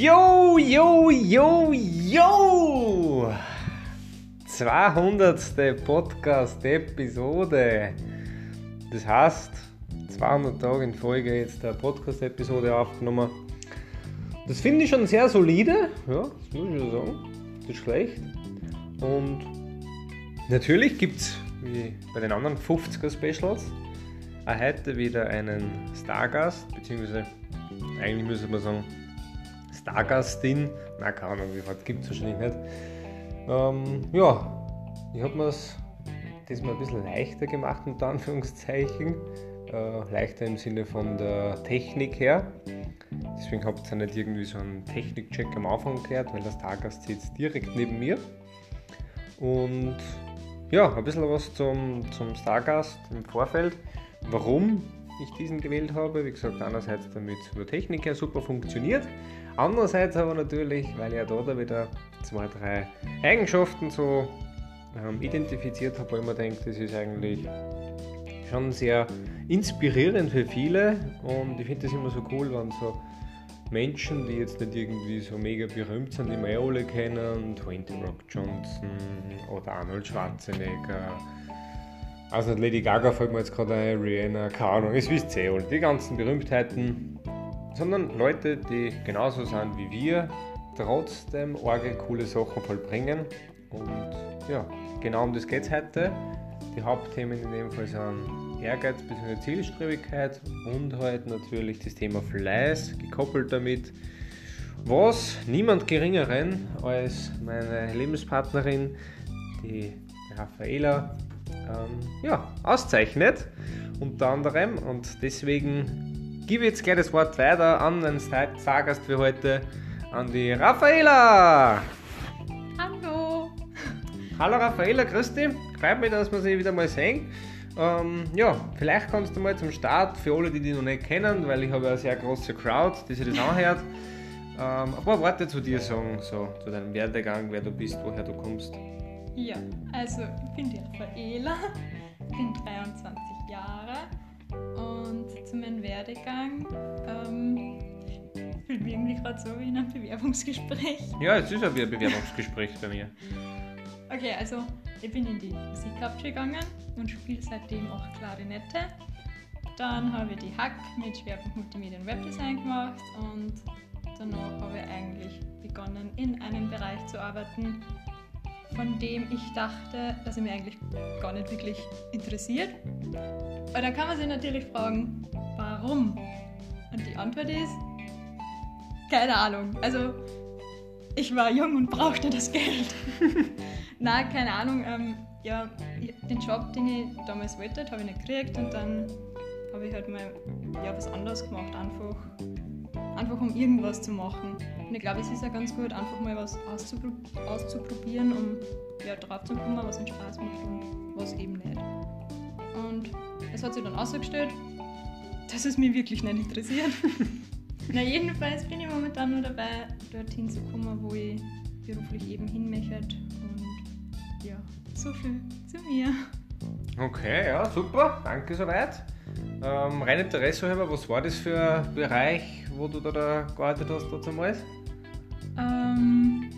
Yo, yo, yo, yo! 200. Podcast-Episode. Das heißt, 200 Tage in Folge jetzt der Podcast-Episode aufgenommen. Das finde ich schon sehr solide, ja, das muss ich schon sagen. Das ist schlecht. Und natürlich gibt es, wie bei den anderen 50er Specials, auch heute wieder einen Stargast, beziehungsweise eigentlich müsste man sagen, Stargastin. Nein, keine Ahnung, wie weit gibt es wahrscheinlich nicht. Ähm, ja, ich habe mir das diesmal ein bisschen leichter gemacht, unter Anführungszeichen. Äh, leichter im Sinne von der Technik her. Deswegen habt ihr nicht irgendwie so einen Technikcheck am Anfang geklärt, weil der Stargast sitzt direkt neben mir. Und ja, ein bisschen was zum, zum Stargast im Vorfeld. Warum ich diesen gewählt habe. Wie gesagt, einerseits damit es der Technik her super funktioniert, andererseits aber natürlich, weil ich ja da wieder zwei, drei Eigenschaften so ähm, identifiziert habe, wo ich mir denke, das ist eigentlich schon sehr inspirierend für viele. Und ich finde das immer so cool, wenn so Menschen, die jetzt nicht irgendwie so mega berühmt sind, die wir alle kennen, Dwayne Rock Johnson oder Arnold Schwarzenegger, also Lady Gaga fällt mir jetzt gerade ein, Rihanna, keine Ahnung, es wisst ihr eh die ganzen Berühmtheiten, sondern Leute, die genauso sind wie wir, trotzdem arge coole Sachen vollbringen. Und ja, genau um das geht es heute. Die Hauptthemen in dem Fall sind Ehrgeiz bzw. Zielstrebigkeit und halt natürlich das Thema Fleiß, gekoppelt damit, was niemand geringeren als meine Lebenspartnerin, die Raffaela, ähm, ja, auszeichnet, unter anderem. Und deswegen gebe jetzt gleich das Wort weiter an den Stargast für heute, an die Raffaela. Hallo. Hallo Raffaela, grüß dich. Freut mich, dass wir sie wieder mal sehen. Ähm, ja, vielleicht kannst du mal zum Start, für alle, die dich noch nicht kennen, weil ich habe ja eine sehr große Crowd, die sich das anhört, ähm, ein paar Worte zu dir sagen, so zu deinem Werdegang, wer du bist, woher du kommst. Ja, also ich bin die Raffaela, bin 23 Jahre und zu meinem Werdegang ähm, fühle mich irgendwie gerade so wie in einem Bewerbungsgespräch. Ja, es ist ja wie ein Bewerbungsgespräch bei mir. Okay, also ich bin in die Musikhauptschule gegangen und spiele seitdem auch Klarinette. Dann habe ich die Hack mit Schwerpunkt Multimedia und Webdesign gemacht und danach habe ich eigentlich begonnen, in einem Bereich zu arbeiten, von dem ich dachte, dass er mir eigentlich gar nicht wirklich interessiert. Aber da kann man sich natürlich fragen, warum? Und die Antwort ist, keine Ahnung. Also, ich war jung und brauchte das Geld. Na, keine Ahnung. Ähm, ja, den Job, den ich damals wollte, habe ich nicht gekriegt und dann habe ich halt mal ja, was anderes gemacht, einfach einfach um irgendwas zu machen. Und ich glaube, es ist ja ganz gut, einfach mal was auszuprob auszuprobieren, um ja, drauf zu kommen, was einen Spaß macht und was eben nicht. Und es hat sich dann ausgestellt, dass es mich wirklich nicht interessiert. Na, jedenfalls bin ich momentan nur dabei, dorthin zu kommen, wo ich beruflich eben hin möchte. Und ja, so viel zu mir. Okay, ja, super, danke soweit. Ähm, rein Interesse halber, was war das für ein Bereich, wo du da, da gearbeitet hast damals? Ähm,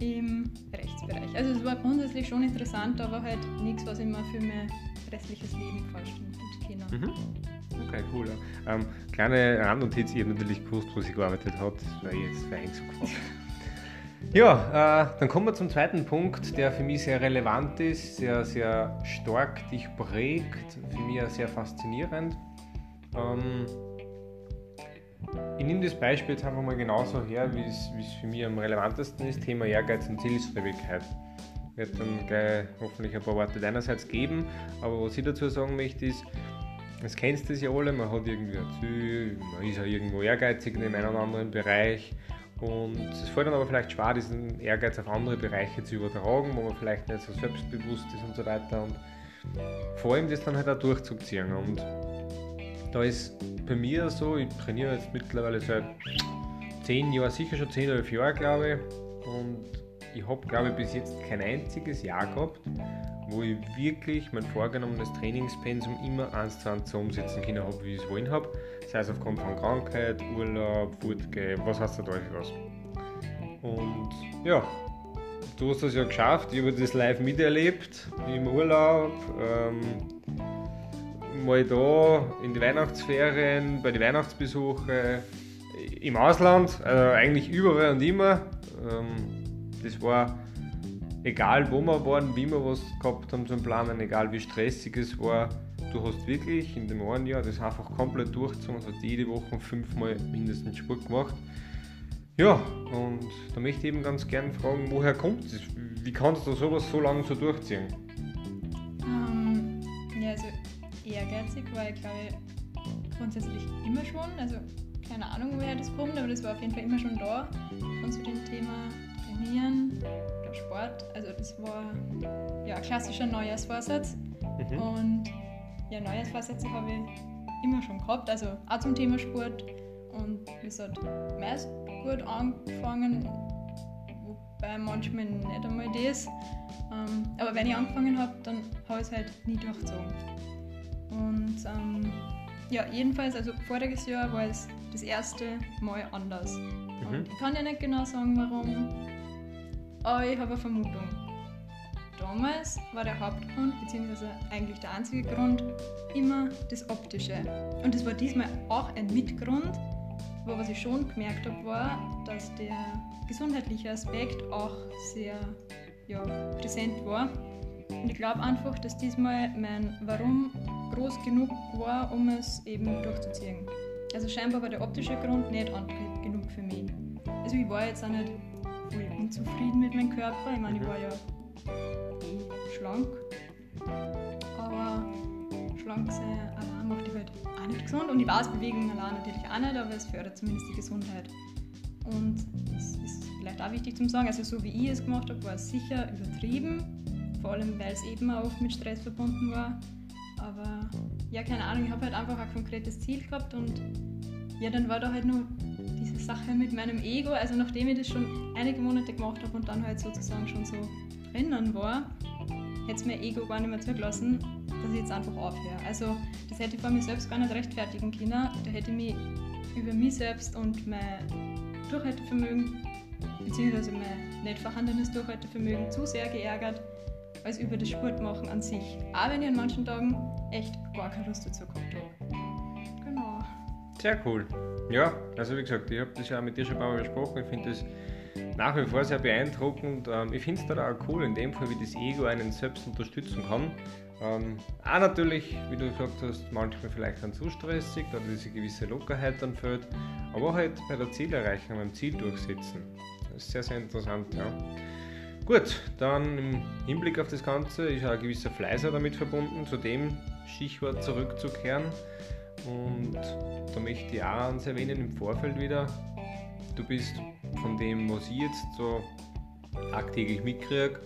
Im Rechtsbereich. Also es war grundsätzlich schon interessant, aber halt nichts, was ich mir für mein restliches Leben vorstellen könnte. Mhm. Okay, cool. Ähm, kleine Randnotiz, ich habe natürlich gewusst, wo sie gearbeitet hat. Das wäre jetzt für gefragt. Ja, äh, dann kommen wir zum zweiten Punkt, der für mich sehr relevant ist, sehr, sehr stark dich prägt, für mich auch sehr faszinierend. Ähm, ich nehme das Beispiel jetzt einfach mal genauso her, wie es, für mich am relevantesten ist, Thema Ehrgeiz und Zielstrebigkeit. Ich werde dann gleich hoffentlich ein paar Worte deinerseits geben, aber was ich dazu sagen möchte ist, das kennst du ja alle, man hat irgendwie ein Ziel, man ist ja irgendwo ehrgeizig in einem oder anderen Bereich und es fällt dann aber vielleicht schwer, diesen Ehrgeiz auf andere Bereiche zu übertragen, wo man vielleicht nicht so selbstbewusst ist und so weiter und vor allem das dann halt auch durchzuziehen. Und da ist bei mir so, ich trainiere jetzt mittlerweile seit 10 Jahren, sicher schon 10, 11 Jahre glaube ich und ich habe glaube ich bis jetzt kein einziges Jahr gehabt, wo ich wirklich mein vorgenommenes Trainingspensum immer eins zu eins so umsetzen können habe, wie ich es wollen habe. Sei es aufgrund von Krankheit, Urlaub, Fortgehen, was heißt der Teufel was. Und ja, du hast das ja geschafft. Ich habe das live miterlebt im Urlaub. Ähm, mal da in die Weihnachtsferien, bei den Weihnachtsbesuchen im Ausland, also eigentlich überall und immer. Ähm, das war egal, wo wir waren, wie wir was gehabt haben zum Planen, egal wie stressig es war. Du hast wirklich in dem einen Jahr das einfach komplett durchgezogen, und hat jede Woche fünfmal mindestens Sport gemacht. Ja, und da möchte ich eben ganz gerne fragen, woher kommt das? Wie kannst du sowas so lange so durchziehen? Ähm, ja, also ehrgeizig war ich glaube ich grundsätzlich immer schon. Also keine Ahnung, woher das kommt, aber das war auf jeden Fall immer schon da. Und zu dem Thema Trainieren oder Sport, also das war ja ein klassischer Neujahrsvorsatz. Mhm. Und ja, Neujahrsvorsätze habe ich immer schon gehabt, also auch zum Thema Sport. Und es hat meist gut angefangen, wobei manchmal nicht einmal das. Ähm, aber wenn ich angefangen habe, dann habe ich es halt nie durchgezogen. Und ähm, ja, jedenfalls, also voriges Jahr war es das erste Mal anders. Mhm. Und ich kann ja nicht genau sagen, warum, aber ich habe eine Vermutung. Damals war der Hauptgrund, beziehungsweise eigentlich der einzige Grund, immer das Optische. Und das war diesmal auch ein Mitgrund, aber was ich schon gemerkt habe, war, dass der gesundheitliche Aspekt auch sehr ja, präsent war. Und ich glaube einfach, dass diesmal mein Warum groß genug war, um es eben durchzuziehen. Also scheinbar war der optische Grund nicht genug für mich. Also ich war jetzt auch nicht voll unzufrieden mit meinem Körper. Ich meine, ich war ja eh schlank. Aber schlank sein allein macht dich halt auch nicht gesund. Und ich weiß, Bewegung allein natürlich auch nicht, aber es fördert zumindest die Gesundheit. Und das ist vielleicht auch wichtig zu sagen, also so wie ich es gemacht habe, war es sicher übertrieben. Vor allem, weil es eben auch mit Stress verbunden war. Aber ja, keine Ahnung, ich habe halt einfach ein konkretes Ziel gehabt und ja, dann war da halt nur diese Sache mit meinem Ego. Also nachdem ich das schon einige Monate gemacht habe und dann halt sozusagen schon so drinnen war, hätte es mir Ego gar nicht mehr zugelassen, dass ich jetzt einfach aufhöre. Also das hätte ich vor mir selbst gar nicht rechtfertigen können. Da hätte ich mich über mich selbst und mein Durchhaltevermögen, beziehungsweise mein nicht vorhandenes Durchhaltevermögen zu sehr geärgert als über das Sportmachen an sich. Auch wenn ich an manchen Tagen echt gar keine Lust dazu gehabt habe. Genau. Sehr cool. Ja, also wie gesagt, ich habe das ja auch mit dir schon ein paar Mal besprochen. Ich finde das nach wie vor sehr beeindruckend. Ähm, ich finde es da auch cool, in dem Fall, wie das Ego einen selbst unterstützen kann. Ähm, auch natürlich, wie du gesagt hast, manchmal vielleicht dann zu stressig, da diese gewisse Lockerheit dann fehlt, aber halt bei der Zielerreichung, beim Ziel durchsetzen. Das ist sehr, sehr interessant. Ja. Gut, dann im Hinblick auf das Ganze ist auch ein gewisser Fleiß damit verbunden, zu dem Stichwort zurückzukehren. Und da möchte ich auch ans erwähnen im Vorfeld wieder. Du bist von dem, was ich jetzt so tagtäglich mitkriege,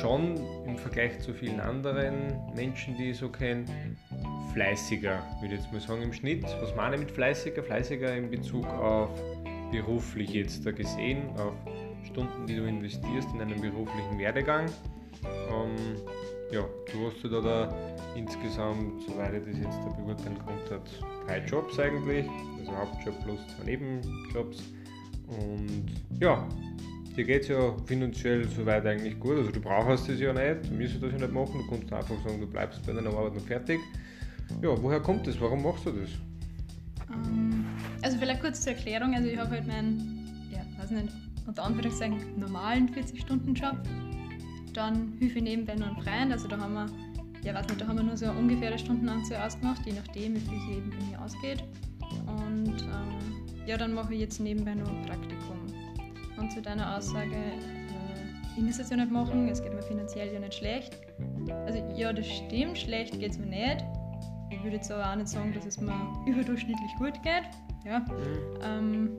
schon im Vergleich zu vielen anderen Menschen, die ich so kenne, fleißiger, würde ich jetzt mal sagen, im Schnitt. Was meine ich mit fleißiger? Fleißiger in Bezug auf beruflich jetzt da gesehen, auf Stunden, die du investierst in einen beruflichen Werdegang. Ähm, ja, du hast da, da insgesamt, soweit ich das jetzt da beurteilen konnte, hat drei Jobs eigentlich, also Hauptjob plus zwei Nebenjobs. Und ja, dir geht es ja finanziell soweit eigentlich gut, also du brauchst es ja nicht, du müsstest das ja nicht machen, du kannst einfach sagen, du bleibst bei deiner Arbeit noch fertig. Ja, woher kommt das? Warum machst du das? Ähm, also vielleicht kurz zur Erklärung, also ich habe halt meinen, ja, weiß nicht, unter Anführungszeichen normalen 40-Stunden-Job. Dann hilfe ich nebenbei nur einen Freien, also da haben wir, ja weiß nicht, da haben wir nur so eine ungefähre Stundenanzahl ausgemacht, je nachdem, wie viel sie eben bei mir ausgeht. Und ähm, ja, dann mache ich jetzt nebenbei nur ein Praktikum. Und zu deiner Aussage, äh, ich muss es ja nicht machen, es geht mir finanziell ja nicht schlecht. Also ja, das stimmt, schlecht geht es mir nicht. Ich würde jetzt aber auch nicht sagen, dass es mir überdurchschnittlich gut geht. Ja. Ähm,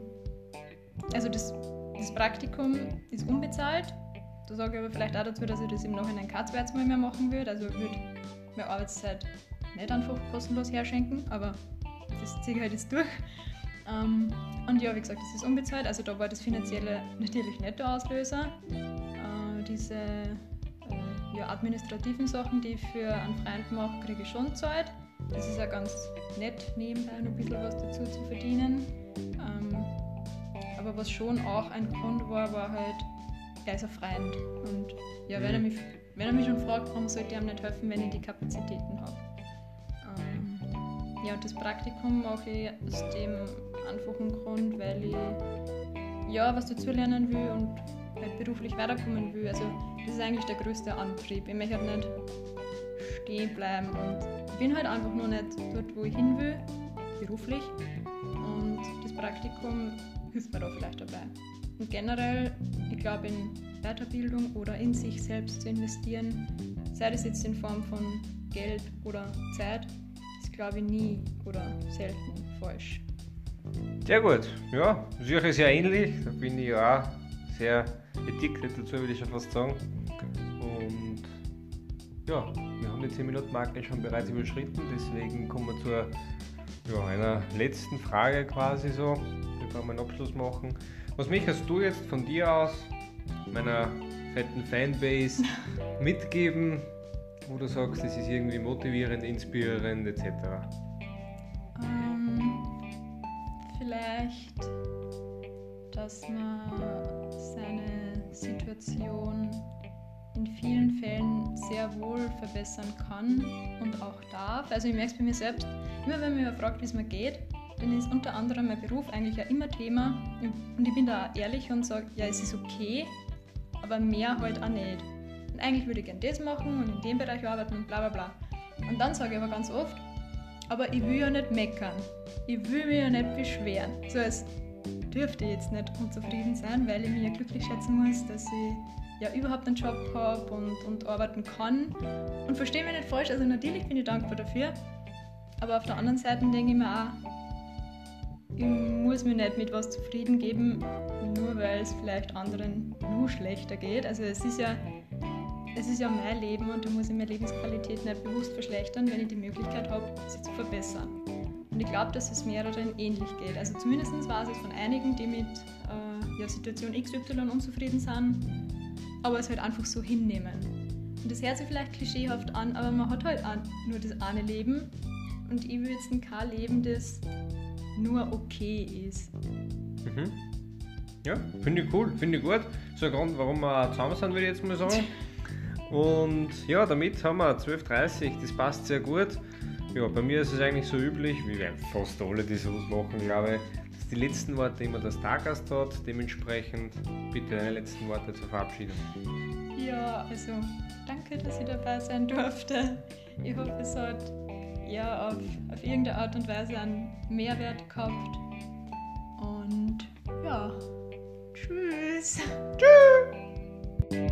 also das das Praktikum ist unbezahlt. Da sage ich aber vielleicht auch dazu, dass ich das im Nachhinein kein zweites Mal mehr machen würde. Also ich würde meine Arbeitszeit nicht einfach kostenlos herschenken, aber das ziehe ich halt jetzt durch. Ähm, und ja, wie gesagt, das ist unbezahlt. Also da war das Finanzielle natürlich nicht der Auslöser. Äh, diese äh, ja, administrativen Sachen, die ich für einen Freund mache, kriege ich schon Zeit. Das ist ja ganz nett, nebenbei noch ein bisschen was dazu zu verdienen. Ähm, Aber was schon auch ein Grund war, war halt, er ist ein Freund. Und ja, mhm. wenn, er mich, wenn er mich schon fragt, warum sollte er ihm nicht helfen, wenn ich die Kapazitäten habe. Ähm, ja, und das Praktikum mache ich aus dem einfachen Grund, weil ich ja was dazulernen will und halt beruflich weiterkommen will. Also das ist eigentlich der größte Antrieb. Ich möchte halt nicht stehen bleiben und ich bin halt einfach nur nicht dort, wo ich hin will, beruflich. Und das Praktikum hilft mir da vielleicht dabei. Und generell, glaube, in Weiterbildung oder in sich selbst zu investieren, sei das jetzt in Form von Geld oder Zeit, ist, glaube ich, nie oder selten falsch. Sehr gut, ja, sicher sehr ähnlich. Da bin ich ja auch sehr addicted dazu, würde ich schon fast sagen. Und ja, wir haben die 10 Minuten Marke schon bereits überschritten, deswegen kommen wir zur ja, einer letzten Frage quasi so, bevor wir einen Abschluss machen. Was möchtest du jetzt von dir aus, meiner fetten Fanbase, mitgeben, wo du sagst, es ist irgendwie motivierend, inspirierend etc.? Ähm, vielleicht, dass man seine Situation in vielen Fällen sehr wohl verbessern kann und auch darf. Also ich merke es bei mir selbst, immer wenn man fragt, wie es mir geht, dann ist unter anderem mein Beruf eigentlich ja immer Thema und ich bin da ehrlich und sage, ja, es ist okay, aber mehr halt auch nicht. Und eigentlich würde ich gerne das machen und in dem Bereich arbeiten und bla bla bla. Und dann sage ich aber ganz oft, aber ich will ja nicht meckern. Ich will mich ja nicht beschweren. So als dürfte ich jetzt nicht unzufrieden sein, weil ich mich ja glücklich schätzen muss, dass ich ja überhaupt einen Job habe und, und arbeiten kann. Und verstehe mich nicht falsch, also natürlich bin ich dankbar dafür. Aber auf der anderen Seite denke ich mir auch, ich muss mich nicht mit was zufrieden geben, nur weil es vielleicht anderen nur schlechter geht. Also es ist ja, es ist ja mein Leben und da muss ich meine Lebensqualität nicht bewusst verschlechtern, wenn ich die Möglichkeit habe, sie zu verbessern. Und ich glaube, dass es mehreren ähnlich geht. Also zumindest war es von einigen, die mit äh, ja, Situation XY unzufrieden sind, aber es halt einfach so hinnehmen. Und das hört sich vielleicht klischeehaft an, aber man hat halt nur das eine Leben und ich will jetzt kein Leben, das nur okay ist. Mhm. Ja, finde ich cool, finde ich gut. So ein Grund, warum wir zusammen sind, würde ich jetzt mal sagen. Und ja, damit haben wir 12.30 das passt sehr gut. Ja, bei mir ist es eigentlich so üblich, wie fast alle, die sowas machen, glaube ich, dass die letzten Worte immer das Stargast hat. Dementsprechend bitte deine letzten Worte zur Verabschiedung. Ja, also danke, dass ich dabei sein durfte. Ich hoffe, es hat ja auf, auf irgendeine Art und Weise einen Mehrwert gehabt. Und ja, tschüss. Tschüss.